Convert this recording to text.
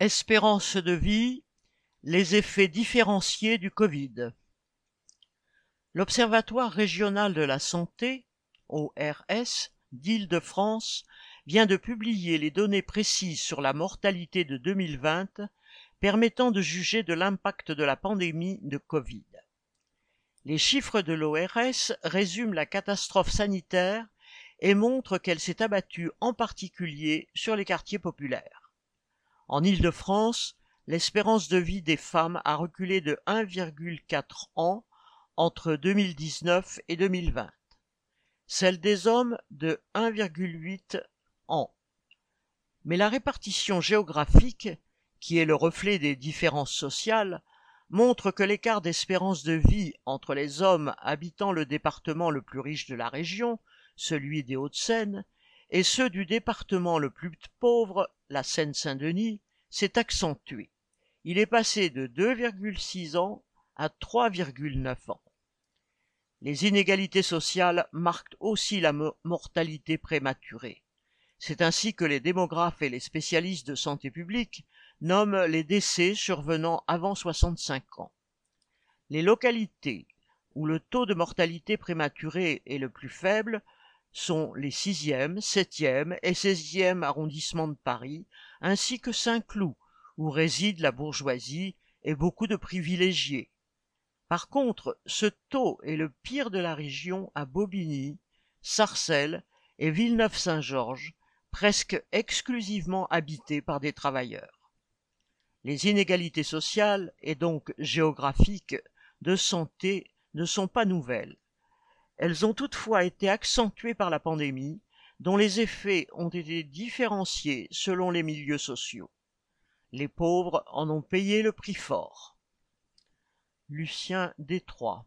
Espérance de vie, les effets différenciés du Covid. L'Observatoire régional de la santé, ORS, d'Île-de-France vient de publier les données précises sur la mortalité de 2020 permettant de juger de l'impact de la pandémie de Covid. Les chiffres de l'ORS résument la catastrophe sanitaire et montrent qu'elle s'est abattue en particulier sur les quartiers populaires. En Île-de-France, l'espérance de vie des femmes a reculé de 1,4 ans entre 2019 et 2020, celle des hommes de 1,8 ans. Mais la répartition géographique, qui est le reflet des différences sociales, montre que l'écart d'espérance de vie entre les hommes habitant le département le plus riche de la région, celui des Hauts-de-Seine, et ceux du département le plus pauvre, la Seine-Saint-Denis, s'est accentué. Il est passé de 2,6 ans à 3,9 ans. Les inégalités sociales marquent aussi la mortalité prématurée. C'est ainsi que les démographes et les spécialistes de santé publique nomment les décès survenant avant 65 ans. Les localités où le taux de mortalité prématurée est le plus faible sont les 6e, 7e et 16e arrondissements de Paris, ainsi que Saint-Cloud, où réside la bourgeoisie et beaucoup de privilégiés. Par contre, ce taux est le pire de la région à Bobigny, Sarcelles et Villeneuve-Saint-Georges, presque exclusivement habitées par des travailleurs. Les inégalités sociales et donc géographiques de santé ne sont pas nouvelles. Elles ont toutefois été accentuées par la pandémie, dont les effets ont été différenciés selon les milieux sociaux. Les pauvres en ont payé le prix fort. Lucien Détroit